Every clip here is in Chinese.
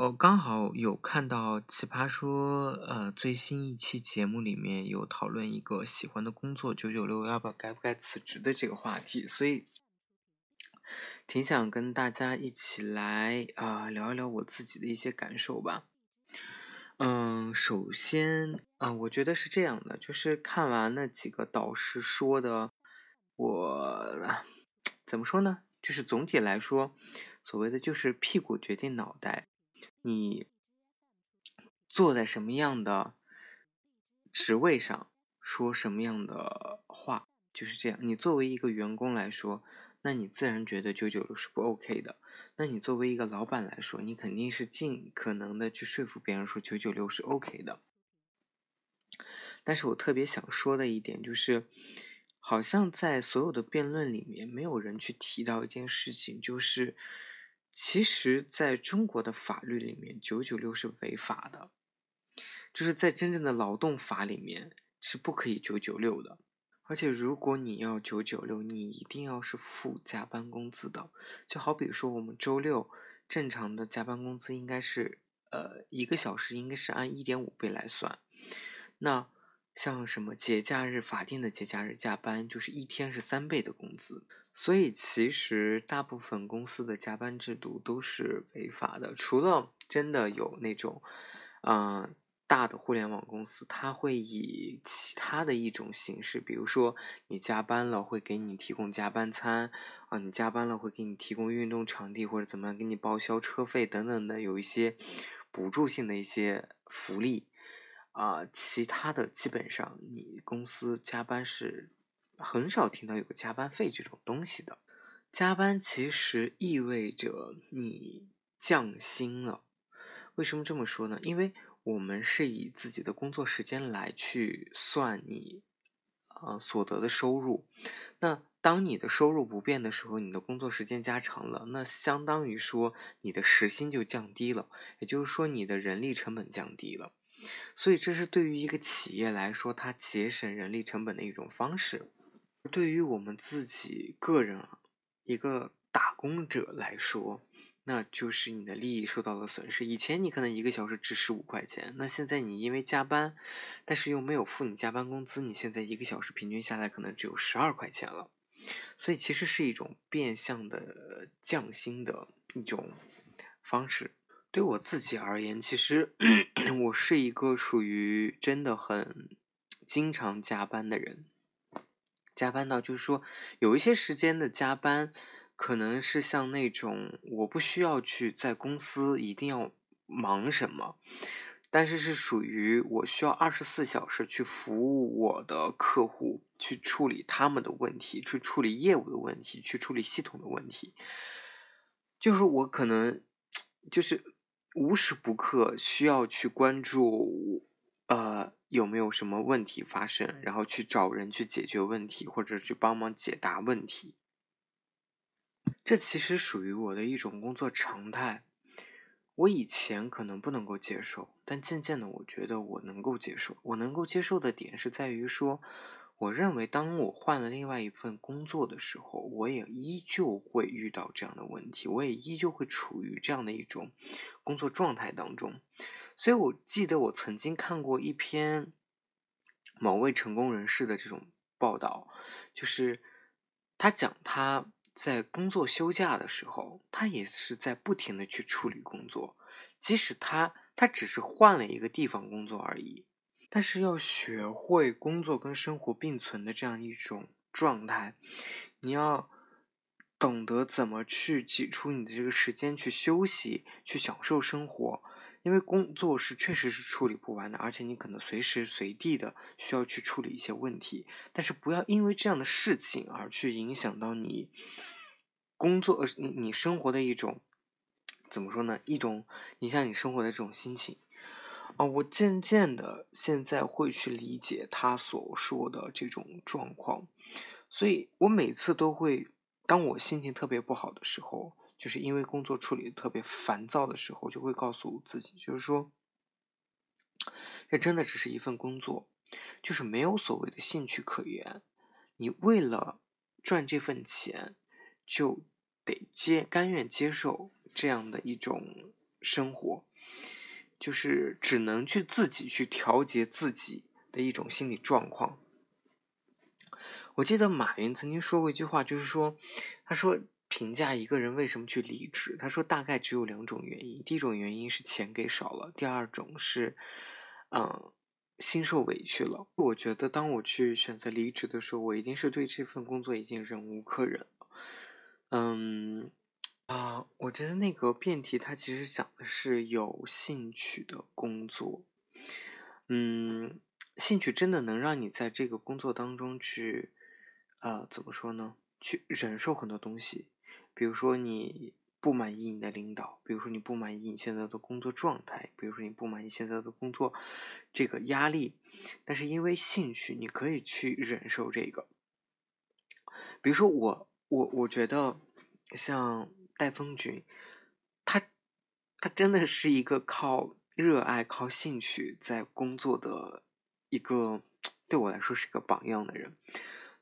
我刚好有看到奇葩说，呃，最新一期节目里面有讨论一个喜欢的工作九九六要不要该不该辞职的这个话题，所以挺想跟大家一起来啊聊一聊我自己的一些感受吧。嗯，首先啊，我觉得是这样的，就是看完那几个导师说的，我怎么说呢？就是总体来说，所谓的就是屁股决定脑袋。你坐在什么样的职位上，说什么样的话，就是这样。你作为一个员工来说，那你自然觉得九九六是不 OK 的。那你作为一个老板来说，你肯定是尽可能的去说服别人说九九六是 OK 的。但是我特别想说的一点就是，好像在所有的辩论里面，没有人去提到一件事情，就是。其实，在中国的法律里面，九九六是违法的，就是在真正的劳动法里面是不可以九九六的。而且，如果你要九九六，你一定要是付加班工资的。就好比说，我们周六正常的加班工资应该是，呃，一个小时应该是按一点五倍来算。那像什么节假日、法定的节假日加班，就是一天是三倍的工资。所以，其实大部分公司的加班制度都是违法的，除了真的有那种，嗯，大的互联网公司，它会以其他的一种形式，比如说你加班了会给你提供加班餐，啊，你加班了会给你提供运动场地或者怎么样，给你报销车费等等的，有一些补助性的一些福利，啊，其他的基本上你公司加班是。很少听到有个加班费这种东西的，加班其实意味着你降薪了。为什么这么说呢？因为我们是以自己的工作时间来去算你，呃，所得的收入。那当你的收入不变的时候，你的工作时间加长了，那相当于说你的时薪就降低了，也就是说你的人力成本降低了。所以这是对于一个企业来说，它节省人力成本的一种方式。对于我们自己个人，一个打工者来说，那就是你的利益受到了损失。以前你可能一个小时值十五块钱，那现在你因为加班，但是又没有付你加班工资，你现在一个小时平均下来可能只有十二块钱了。所以其实是一种变相的降薪的一种方式。对我自己而言，其实 我是一个属于真的很经常加班的人。加班到就是说，有一些时间的加班，可能是像那种我不需要去在公司一定要忙什么，但是是属于我需要二十四小时去服务我的客户，去处理他们的问题，去处理业务的问题，去处理系统的问题，就是我可能 就是无时不刻需要去关注，呃。有没有什么问题发生，然后去找人去解决问题，或者去帮忙解答问题。这其实属于我的一种工作常态。我以前可能不能够接受，但渐渐的，我觉得我能够接受。我能够接受的点是在于说，我认为当我换了另外一份工作的时候，我也依旧会遇到这样的问题，我也依旧会处于这样的一种工作状态当中。所以，我记得我曾经看过一篇某位成功人士的这种报道，就是他讲他在工作休假的时候，他也是在不停的去处理工作，即使他他只是换了一个地方工作而已，但是要学会工作跟生活并存的这样一种状态，你要懂得怎么去挤出你的这个时间去休息，去享受生活。因为工作是确实是处理不完的，而且你可能随时随地的需要去处理一些问题，但是不要因为这样的事情而去影响到你工作你你生活的一种怎么说呢？一种影响你生活的这种心情。啊，我渐渐的现在会去理解他所说的这种状况，所以我每次都会，当我心情特别不好的时候，就是因为工作处理特别烦躁的时候，就会告诉自己，就是说，这真的只是一份工作，就是没有所谓的兴趣可言，你为了赚这份钱，就得接甘愿接受。这样的一种生活，就是只能去自己去调节自己的一种心理状况。我记得马云曾经说过一句话，就是说，他说评价一个人为什么去离职，他说大概只有两种原因：第一种原因是钱给少了，第二种是，嗯，心受委屈了。我觉得当我去选择离职的时候，我一定是对这份工作已经忍无可忍。嗯。啊，我觉得那个辩题它其实讲的是有兴趣的工作，嗯，兴趣真的能让你在这个工作当中去，呃，怎么说呢？去忍受很多东西，比如说你不满意你的领导，比如说你不满意你现在的工作状态，比如说你不满意现在的工作这个压力，但是因为兴趣，你可以去忍受这个。比如说我，我我觉得像。戴风君，他他真的是一个靠热爱、靠兴趣在工作的一个，对我来说是个榜样的人。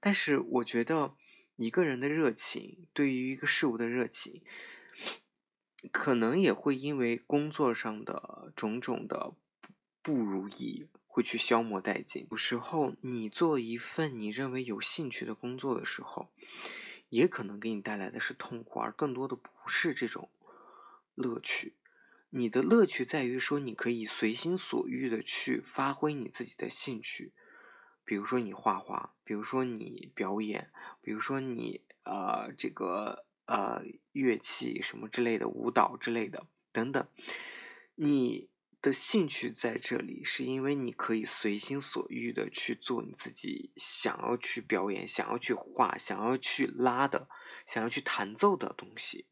但是我觉得一个人的热情，对于一个事物的热情，可能也会因为工作上的种种的不如意，会去消磨殆尽。有时候，你做一份你认为有兴趣的工作的时候，也可能给你带来的是痛苦，而更多的不是这种乐趣。你的乐趣在于说，你可以随心所欲的去发挥你自己的兴趣，比如说你画画，比如说你表演，比如说你呃这个呃乐器什么之类的，舞蹈之类的等等，你。的兴趣在这里，是因为你可以随心所欲的去做你自己想要去表演、想要去画、想要去拉的、想要去弹奏的东西。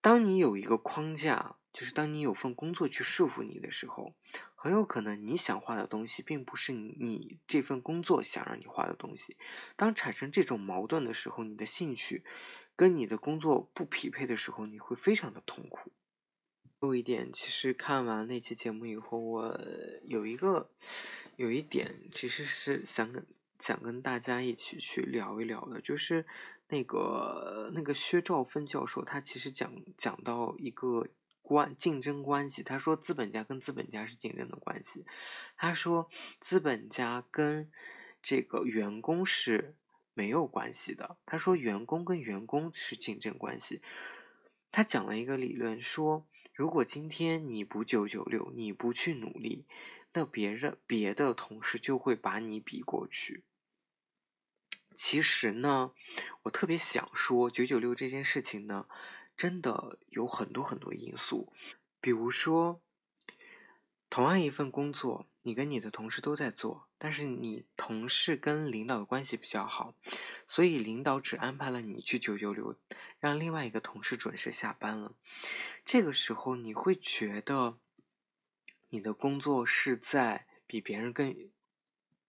当你有一个框架，就是当你有份工作去束缚你的时候，很有可能你想画的东西，并不是你这份工作想让你画的东西。当产生这种矛盾的时候，你的兴趣跟你的工作不匹配的时候，你会非常的痛苦。有一点，其实看完那期节目以后，我有一个有一点，其实是想跟想跟大家一起去聊一聊的，就是那个那个薛兆丰教授，他其实讲讲到一个关竞争关系，他说资本家跟资本家是竞争的关系，他说资本家跟这个员工是没有关系的，他说员工跟员工是竞争关系，他讲了一个理论说。如果今天你不九九六，你不去努力，那别人别的同事就会把你比过去。其实呢，我特别想说，九九六这件事情呢，真的有很多很多因素，比如说，同样一份工作。你跟你的同事都在做，但是你同事跟领导的关系比较好，所以领导只安排了你去九九六，让另外一个同事准时下班了。这个时候你会觉得你的工作是在比别人更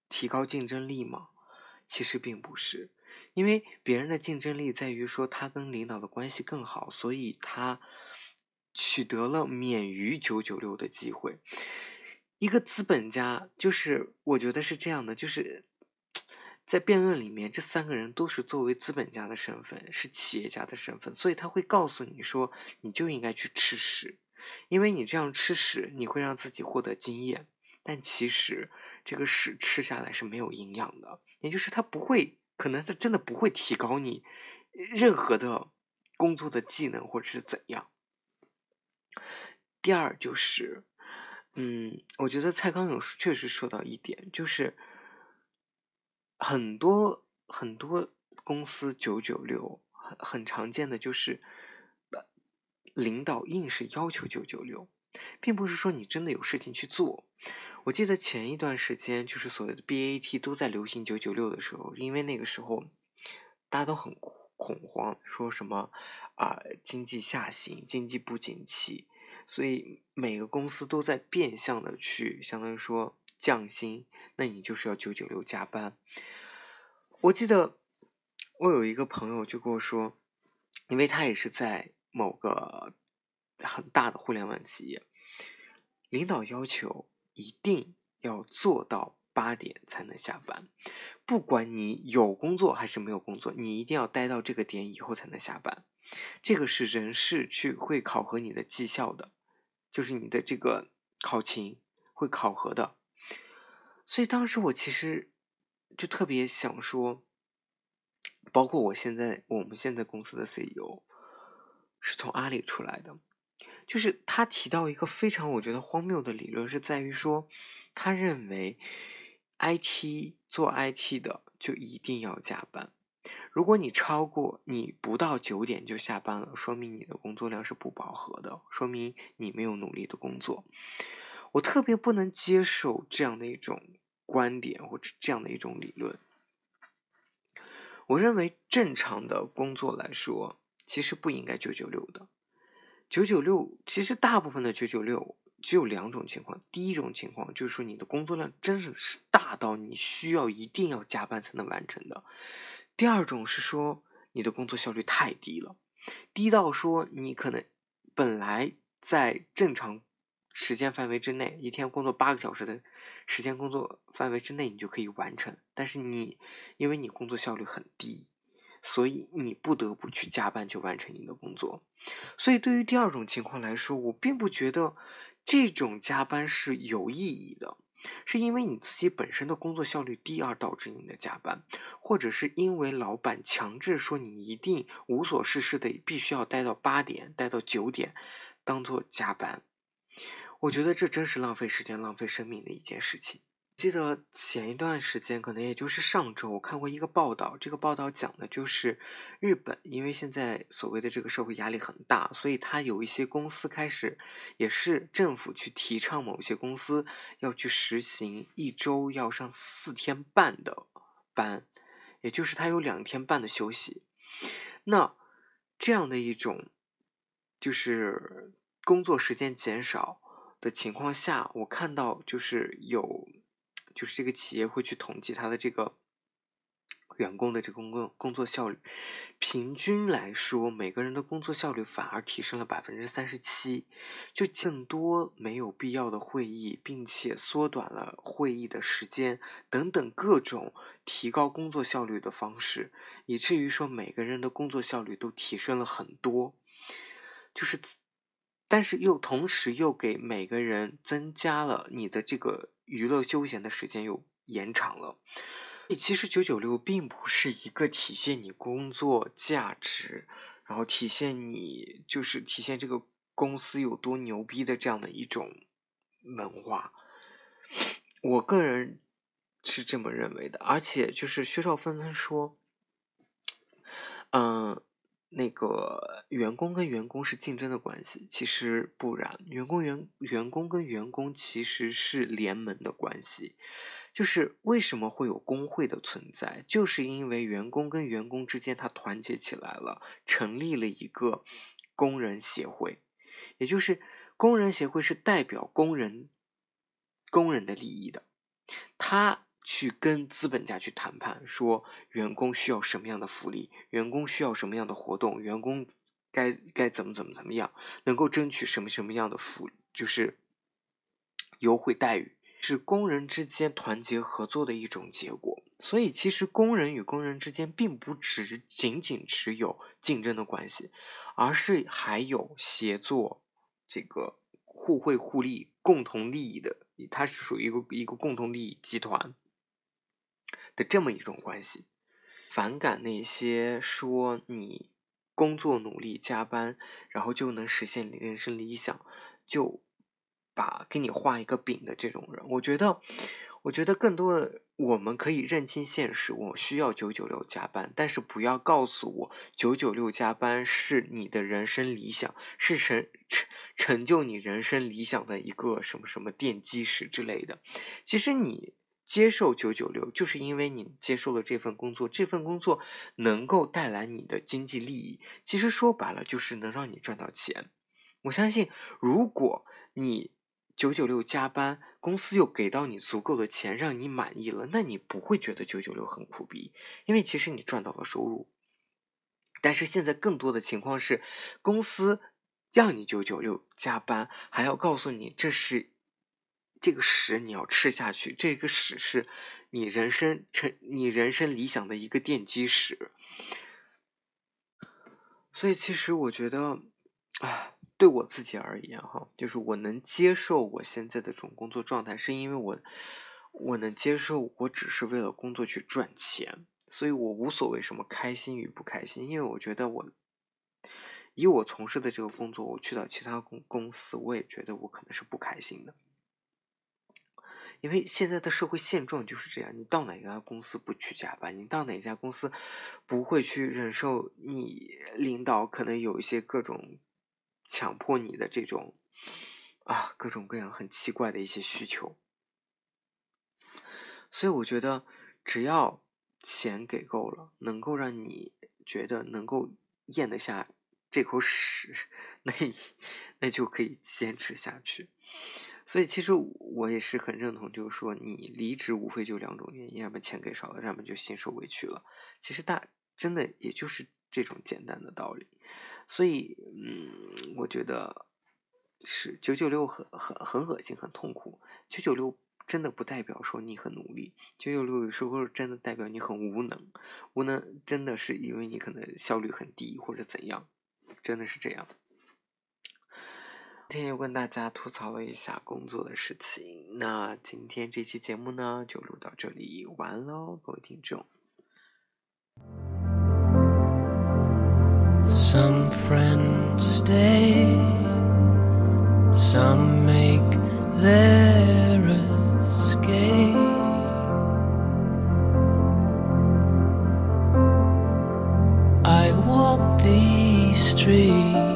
提高竞争力吗？其实并不是，因为别人的竞争力在于说他跟领导的关系更好，所以他取得了免于九九六的机会。一个资本家，就是我觉得是这样的，就是在辩论里面，这三个人都是作为资本家的身份，是企业家的身份，所以他会告诉你说，你就应该去吃屎，因为你这样吃屎，你会让自己获得经验，但其实这个屎吃下来是没有营养的，也就是他不会，可能他真的不会提高你任何的工作的技能或者是怎样。第二就是。嗯，我觉得蔡康永确实说到一点，就是很多很多公司九九六很很常见的就是，领导硬是要求九九六，并不是说你真的有事情去做。我记得前一段时间就是所谓的 BAT 都在流行九九六的时候，因为那个时候大家都很恐慌，说什么啊经济下行，经济不景气，所以每个公司都在变相的去相当于说降薪，那你就是要九九六加班。我记得我有一个朋友就跟我说，因为他也是在某个很大的互联网企业，领导要求一定要做到。八点才能下班，不管你有工作还是没有工作，你一定要待到这个点以后才能下班。这个是人事去会考核你的绩效的，就是你的这个考勤会考核的。所以当时我其实就特别想说，包括我现在我们现在公司的 CEO 是从阿里出来的，就是他提到一个非常我觉得荒谬的理论，是在于说他认为。IT 做 IT 的就一定要加班，如果你超过你不到九点就下班了，说明你的工作量是不饱和的，说明你没有努力的工作。我特别不能接受这样的一种观点或者这样的一种理论。我认为正常的工作来说，其实不应该九九六的。九九六其实大部分的九九六。只有两种情况，第一种情况就是说你的工作量真的是大到你需要一定要加班才能完成的；第二种是说你的工作效率太低了，低到说你可能本来在正常时间范围之内，一天工作八个小时的时间工作范围之内你就可以完成，但是你因为你工作效率很低，所以你不得不去加班去完成你的工作。所以对于第二种情况来说，我并不觉得。这种加班是有意义的，是因为你自己本身的工作效率低而导致你的加班，或者是因为老板强制说你一定无所事事的必须要待到八点、待到九点，当做加班。我觉得这真是浪费时间、浪费生命的一件事情。记得前一段时间，可能也就是上周，我看过一个报道。这个报道讲的就是日本，因为现在所谓的这个社会压力很大，所以他有一些公司开始，也是政府去提倡某些公司要去实行一周要上四天半的班，也就是他有两天半的休息。那这样的一种就是工作时间减少的情况下，我看到就是有。就是这个企业会去统计他的这个员工的这个工作工作效率，平均来说，每个人的工作效率反而提升了百分之三十七，就更多没有必要的会议，并且缩短了会议的时间等等各种提高工作效率的方式，以至于说每个人的工作效率都提升了很多，就是，但是又同时又给每个人增加了你的这个。娱乐休闲的时间又延长了，其实九九六并不是一个体现你工作价值，然后体现你就是体现这个公司有多牛逼的这样的一种文化。我个人是这么认为的，而且就是薛兆芬他说，嗯。那个员工跟员工是竞争的关系，其实不然，员工员员工跟员工其实是联盟的关系。就是为什么会有工会的存在，就是因为员工跟员工之间他团结起来了，成立了一个工人协会，也就是工人协会是代表工人工人的利益的，他。去跟资本家去谈判，说员工需要什么样的福利，员工需要什么样的活动，员工该该怎么怎么怎么样，能够争取什么什么样的福，就是优惠待遇，是工人之间团结合作的一种结果。所以，其实工人与工人之间并不只仅仅只有竞争的关系，而是还有协作，这个互惠互利、共同利益的，它是属于一个一个共同利益集团。的这么一种关系，反感那些说你工作努力加班，然后就能实现你人生理想，就把给你画一个饼的这种人。我觉得，我觉得更多的我们可以认清现实，我需要九九六加班，但是不要告诉我九九六加班是你的人生理想，是成成成就你人生理想的一个什么什么奠基石之类的。其实你。接受九九六，就是因为你接受了这份工作，这份工作能够带来你的经济利益。其实说白了，就是能让你赚到钱。我相信，如果你九九六加班，公司又给到你足够的钱，让你满意了，那你不会觉得九九六很苦逼，因为其实你赚到了收入。但是现在更多的情况是，公司让你九九六加班，还要告诉你这是这个屎你要吃下去，这个屎是你人生成你人生理想的一个奠基石。所以其实我觉得，啊，对我自己而言，哈，就是我能接受我现在的这种工作状态，是因为我我能接受，我只是为了工作去赚钱。所以我无所谓什么开心与不开心，因为我觉得我以我从事的这个工作，我去到其他公公司，我也觉得我可能是不开心的。因为现在的社会现状就是这样，你到哪家公司不去加班，你到哪家公司不会去忍受你领导可能有一些各种强迫你的这种啊各种各样很奇怪的一些需求。所以我觉得只要。钱给够了，能够让你觉得能够咽得下这口屎，那那就可以坚持下去。所以其实我也是很认同，就是说你离职无非就两种原因，要么钱给少了，要么就心受委屈了。其实大真的也就是这种简单的道理。所以嗯，我觉得是九九六很很很恶心，很痛苦。九九六。真的不代表说你很努力，九九六有时候真的代表你很无能，无能真的是因为你可能效率很低或者怎样，真的是这样。今天又跟大家吐槽了一下工作的事情，那今天这期节目呢就录到这里完喽，各位听众。Some friends stay, some make their I walk these streets